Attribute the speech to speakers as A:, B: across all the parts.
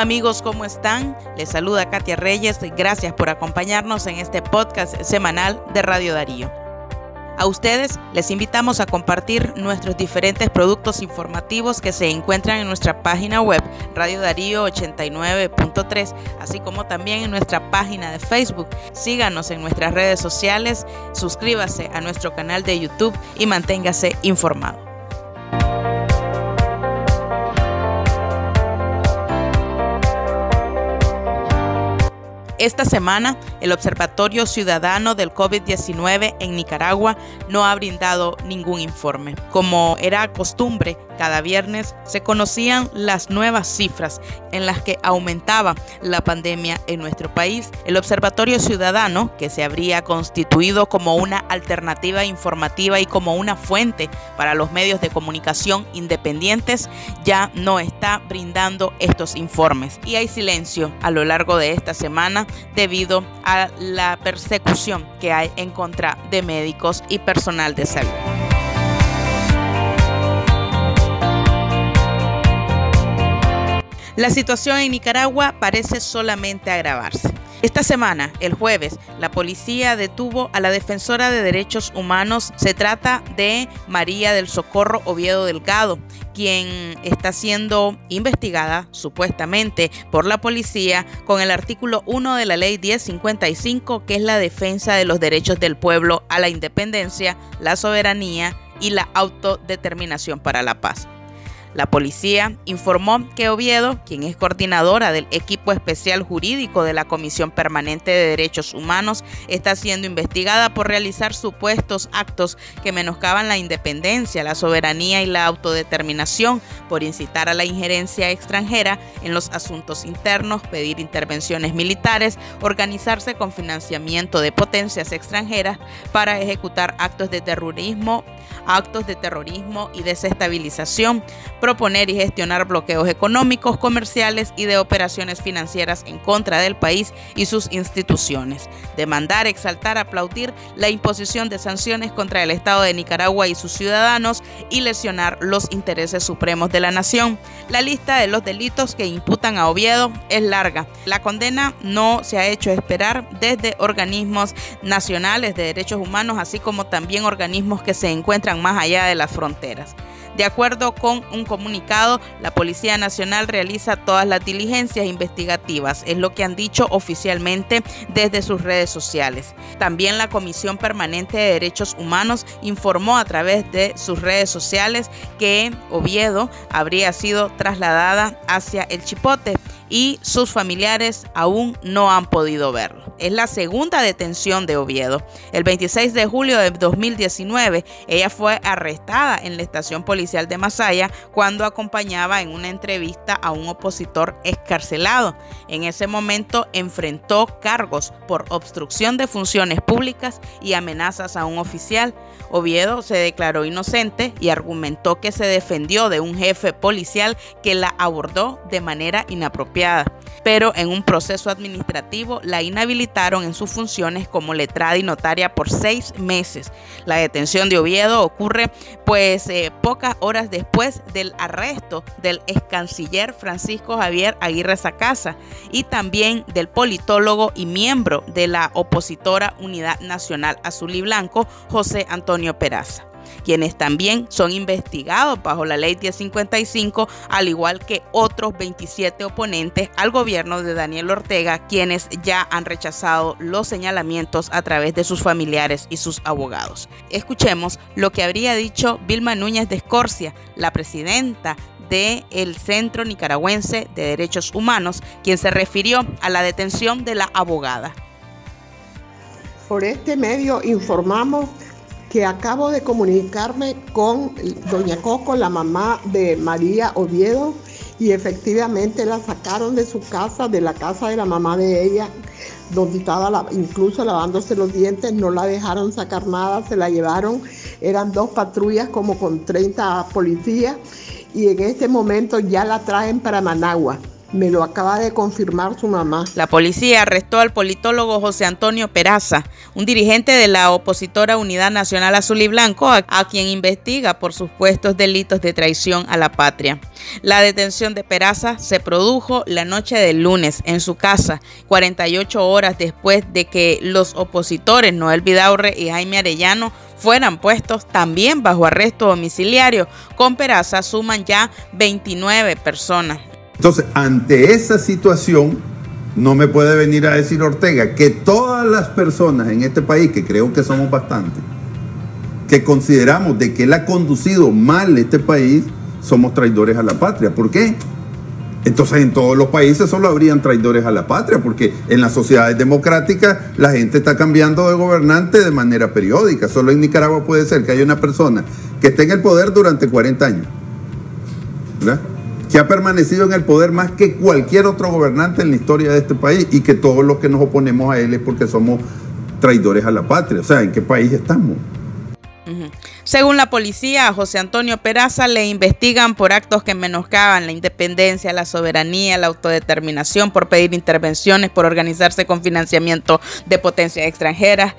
A: Amigos, ¿cómo están? Les saluda Katia Reyes. Gracias por acompañarnos en este podcast semanal de Radio Darío. A ustedes les invitamos a compartir nuestros diferentes productos informativos que se encuentran en nuestra página web Radio Darío 89.3, así como también en nuestra página de Facebook. Síganos en nuestras redes sociales, suscríbase a nuestro canal de YouTube y manténgase informado. Esta semana, el Observatorio Ciudadano del COVID-19 en Nicaragua no ha brindado ningún informe. Como era costumbre, cada viernes se conocían las nuevas cifras en las que aumentaba la pandemia en nuestro país. El Observatorio Ciudadano, que se habría constituido como una alternativa informativa y como una fuente para los medios de comunicación independientes, ya no está brindando estos informes. Y hay silencio a lo largo de esta semana debido a la persecución que hay en contra de médicos y personal de salud. La situación en Nicaragua parece solamente agravarse. Esta semana, el jueves, la policía detuvo a la defensora de derechos humanos. Se trata de María del Socorro Oviedo Delgado, quien está siendo investigada supuestamente por la policía con el artículo 1 de la ley 1055, que es la defensa de los derechos del pueblo a la independencia, la soberanía y la autodeterminación para la paz. La policía informó que Oviedo, quien es coordinadora del equipo especial jurídico de la Comisión Permanente de Derechos Humanos, está siendo investigada por realizar supuestos actos que menoscaban la independencia, la soberanía y la autodeterminación, por incitar a la injerencia extranjera en los asuntos internos, pedir intervenciones militares, organizarse con financiamiento de potencias extranjeras para ejecutar actos de terrorismo, actos de terrorismo y desestabilización, proponer y gestionar bloqueos económicos, comerciales y de operaciones financieras en contra del país y sus instituciones, demandar, exaltar, aplaudir la imposición de sanciones contra el Estado de Nicaragua y sus ciudadanos y lesionar los intereses supremos de la nación. La lista de los delitos que imputan a Oviedo es larga. La condena no se ha hecho esperar desde organismos nacionales de derechos humanos, así como también organismos que se encuentran más allá de las fronteras. De acuerdo con un comunicado, la Policía Nacional realiza todas las diligencias investigativas, es lo que han dicho oficialmente desde sus redes sociales. También la Comisión Permanente de Derechos Humanos informó a través de sus redes sociales que Oviedo habría sido trasladada hacia el Chipote y sus familiares aún no han podido verlo. Es la segunda detención de Oviedo. El 26 de julio de 2019, ella fue arrestada en la estación policial de Masaya cuando acompañaba en una entrevista a un opositor escarcelado. En ese momento enfrentó cargos por obstrucción de funciones públicas y amenazas a un oficial. Oviedo se declaró inocente y argumentó que se defendió de un jefe policial que la abordó de manera inapropiada. Pero en un proceso administrativo la inhabilitaron en sus funciones como letrada y notaria por seis meses. La detención de Oviedo ocurre pues eh, pocas horas después del arresto del ex canciller Francisco Javier Aguirre Sacasa y también del politólogo y miembro de la opositora Unidad Nacional Azul y Blanco José Antonio Peraza quienes también son investigados bajo la ley 1055, al igual que otros 27 oponentes al gobierno de Daniel Ortega, quienes ya han rechazado los señalamientos a través de sus familiares y sus abogados. Escuchemos lo que habría dicho Vilma Núñez de Escorcia, la presidenta del Centro Nicaragüense de Derechos Humanos, quien se refirió a la detención de la abogada.
B: Por este medio informamos que acabo de comunicarme con doña Coco, la mamá de María Oviedo, y efectivamente la sacaron de su casa, de la casa de la mamá de ella, donde estaba incluso lavándose los dientes, no la dejaron sacar nada, se la llevaron, eran dos patrullas como con 30 policías, y en este momento ya la traen para Managua. Me lo acaba de confirmar su mamá.
A: La policía arrestó al politólogo José Antonio Peraza, un dirigente de la opositora Unidad Nacional Azul y Blanco, a, quien investiga por supuestos delitos de traición a la patria. La detención de Peraza se produjo la noche del lunes en su casa, 48 horas después de que los opositores Noel Vidaurre y Jaime Arellano fueran puestos también bajo arresto domiciliario. Con Peraza suman ya 29 personas.
C: Entonces, ante esa situación, no me puede venir a decir Ortega que todas las personas en este país, que creo que somos bastantes, que consideramos de que él ha conducido mal este país, somos traidores a la patria. ¿Por qué? Entonces en todos los países solo habrían traidores a la patria, porque en las sociedades democráticas la gente está cambiando de gobernante de manera periódica. Solo en Nicaragua puede ser que haya una persona que esté en el poder durante 40 años. ¿verdad? Que ha permanecido en el poder más que cualquier otro gobernante en la historia de este país y que todos los que nos oponemos a él es porque somos traidores a la patria. O sea, ¿en qué país estamos?
A: Según la policía, a José Antonio Peraza le investigan por actos que menoscaban la independencia, la soberanía, la autodeterminación, por pedir intervenciones, por organizarse con financiamiento de potencias extranjeras.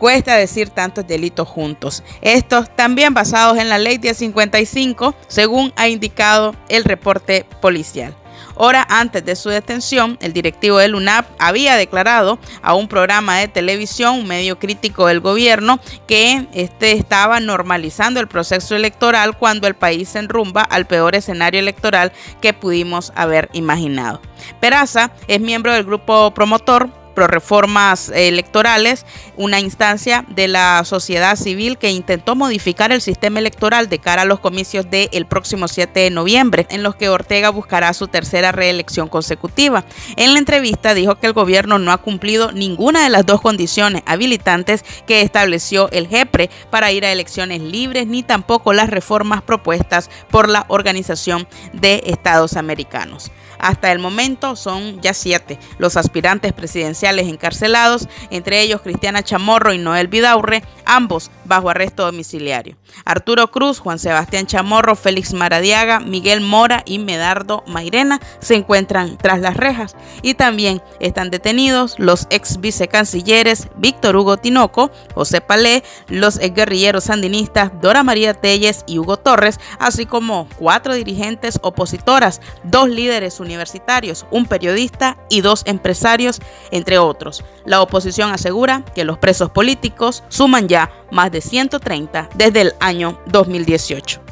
A: Cuesta decir tantos delitos juntos. Estos también basados en la ley 1055, según ha indicado el reporte policial. Hora antes de su detención, el directivo del UNAP había declarado a un programa de televisión, un medio crítico del gobierno, que este estaba normalizando el proceso electoral cuando el país se enrumba al peor escenario electoral que pudimos haber imaginado. Peraza es miembro del grupo promotor reformas electorales, una instancia de la sociedad civil que intentó modificar el sistema electoral de cara a los comicios del próximo 7 de noviembre, en los que Ortega buscará su tercera reelección consecutiva. En la entrevista dijo que el gobierno no ha cumplido ninguna de las dos condiciones habilitantes que estableció el JEPRE para ir a elecciones libres, ni tampoco las reformas propuestas por la Organización de Estados Americanos. Hasta el momento son ya siete los aspirantes presidenciales encarcelados, entre ellos Cristiana Chamorro y Noel Vidaurre, ambos bajo arresto domiciliario. Arturo Cruz, Juan Sebastián Chamorro, Félix Maradiaga, Miguel Mora y Medardo Mairena se encuentran tras las rejas y también están detenidos los ex vicecancilleres Víctor Hugo Tinoco, José Palé, los ex guerrilleros sandinistas Dora María Telles y Hugo Torres, así como cuatro dirigentes opositoras, dos líderes universitarios universitarios, un periodista y dos empresarios, entre otros. La oposición asegura que los presos políticos suman ya más de 130 desde el año 2018.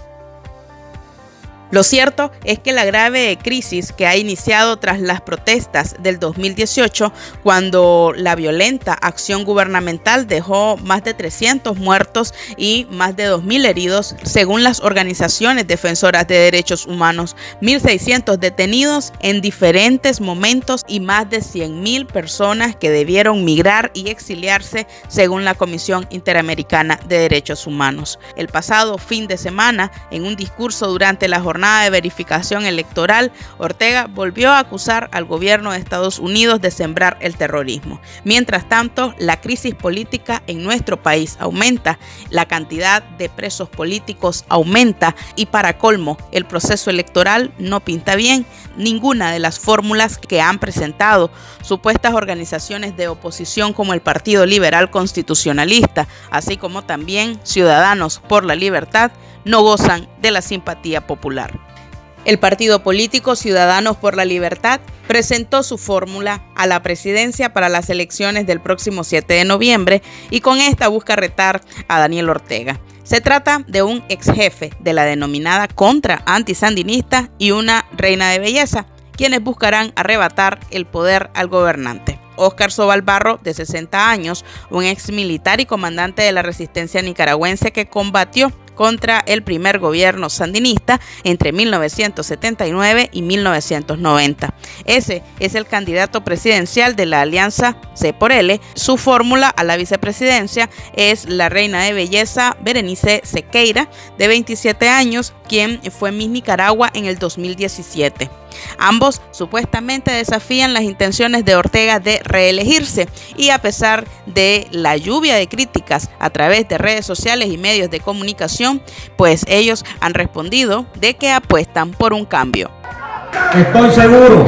A: Lo cierto es que la grave crisis que ha iniciado tras las protestas del 2018, cuando la violenta acción gubernamental dejó más de 300 muertos y más de 2.000 heridos, según las organizaciones defensoras de derechos humanos, 1.600 detenidos en diferentes momentos y más de 100.000 personas que debieron migrar y exiliarse, según la Comisión Interamericana de Derechos Humanos. El pasado fin de semana, en un discurso durante la jornada de verificación electoral, Ortega volvió a acusar al gobierno de Estados Unidos de sembrar el terrorismo. Mientras tanto, la crisis política en nuestro país aumenta, la cantidad de presos políticos aumenta y para colmo, el proceso electoral no pinta bien. Ninguna de las fórmulas que han presentado supuestas organizaciones de oposición como el Partido Liberal Constitucionalista, así como también Ciudadanos por la Libertad, no gozan de la simpatía popular. El partido político Ciudadanos por la Libertad presentó su fórmula a la presidencia para las elecciones del próximo 7 de noviembre y con esta busca retar a Daniel Ortega. Se trata de un ex jefe de la denominada contra antisandinista y una reina de belleza, quienes buscarán arrebatar el poder al gobernante. Óscar Sobalbarro, de 60 años, un ex militar y comandante de la resistencia nicaragüense que combatió contra el primer gobierno sandinista entre 1979 y 1990. Ese es el candidato presidencial de la alianza C por L. Su fórmula a la vicepresidencia es la reina de belleza Berenice Sequeira, de 27 años, quien fue Miss Nicaragua en el 2017. Ambos supuestamente desafían las intenciones de Ortega de reelegirse y a pesar de la lluvia de críticas a través de redes sociales y medios de comunicación, pues ellos han respondido de que apuestan por un cambio.
D: Estoy seguro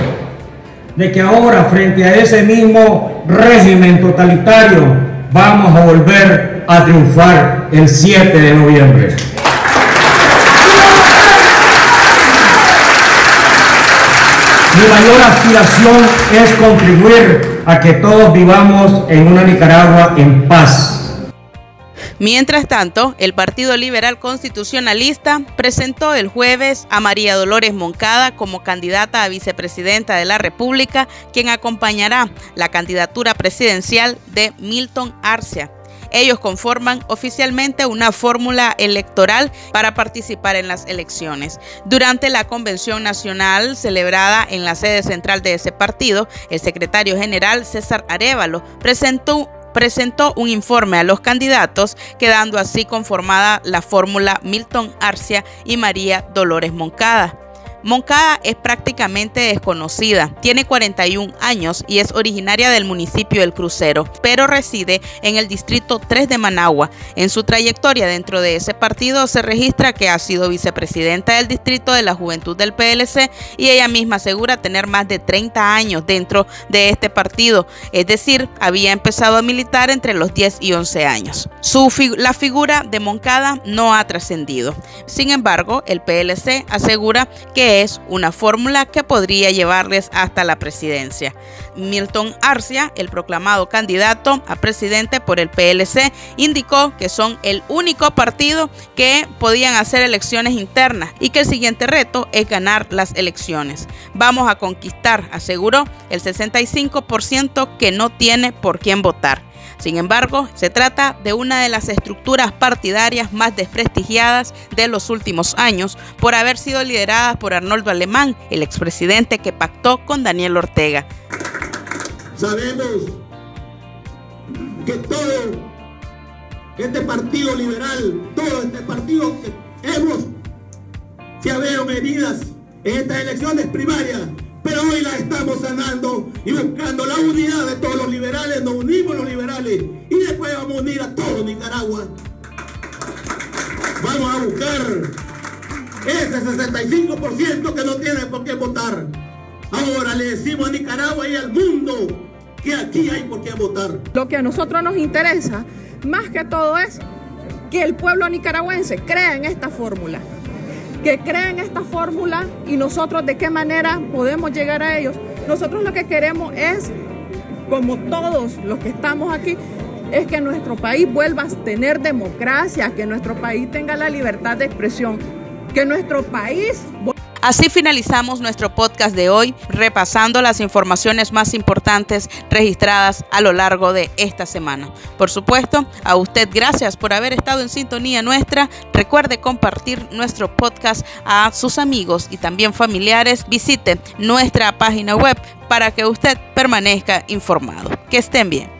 D: de que ahora frente a ese mismo régimen totalitario vamos a volver a triunfar el 7 de noviembre. Mi mayor aspiración es contribuir a que todos vivamos en una Nicaragua en paz
A: Mientras tanto, el Partido Liberal Constitucionalista presentó el jueves a María Dolores Moncada como candidata a vicepresidenta de la República, quien acompañará la candidatura presidencial de Milton Arcia. Ellos conforman oficialmente una fórmula electoral para participar en las elecciones. Durante la convención nacional celebrada en la sede central de ese partido, el secretario general César Arevalo presentó presentó un informe a los candidatos, quedando así conformada la fórmula Milton Arcia y María Dolores Moncada. Moncada es prácticamente desconocida, tiene 41 años y es originaria del municipio del Crucero, pero reside en el distrito 3 de Managua. En su trayectoria dentro de ese partido se registra que ha sido vicepresidenta del distrito de la Juventud del PLC y ella misma asegura tener más de 30 años dentro de este partido, es decir, había empezado a militar entre los 10 y 11 años. La figura de Moncada no ha trascendido. Sin embargo, el PLC asegura que es una fórmula que podría llevarles hasta la presidencia. Milton Arcia, el proclamado candidato a presidente por el PLC, indicó que son el único partido que podían hacer elecciones internas y que el siguiente reto es ganar las elecciones. Vamos a conquistar, aseguró, el 65% que no tiene por quién votar. Sin embargo, se trata de una de las estructuras partidarias más desprestigiadas de los últimos años por haber sido liderada por Arnoldo Alemán, el expresidente que pactó con Daniel Ortega.
E: Sabemos que todo este partido liberal, todo este partido que hemos, se ha medidas en estas elecciones primarias pero hoy la estamos sanando y buscando la unidad de todos los liberales. Nos unimos los liberales y después vamos a unir a todo Nicaragua. Vamos a buscar ese 65% que no tiene por qué votar. Ahora le decimos a Nicaragua y al mundo que aquí hay por qué votar.
F: Lo que a nosotros nos interesa, más que todo, es que el pueblo nicaragüense crea en esta fórmula que creen esta fórmula y nosotros de qué manera podemos llegar a ellos. Nosotros lo que queremos es, como todos los que estamos aquí, es que nuestro país vuelva a tener democracia, que nuestro país tenga la libertad de expresión, que nuestro país...
A: Así finalizamos nuestro podcast de hoy, repasando las informaciones más importantes registradas a lo largo de esta semana. Por supuesto, a usted gracias por haber estado en sintonía nuestra. Recuerde compartir nuestro podcast a sus amigos y también familiares. Visite nuestra página web para que usted permanezca informado. Que estén bien.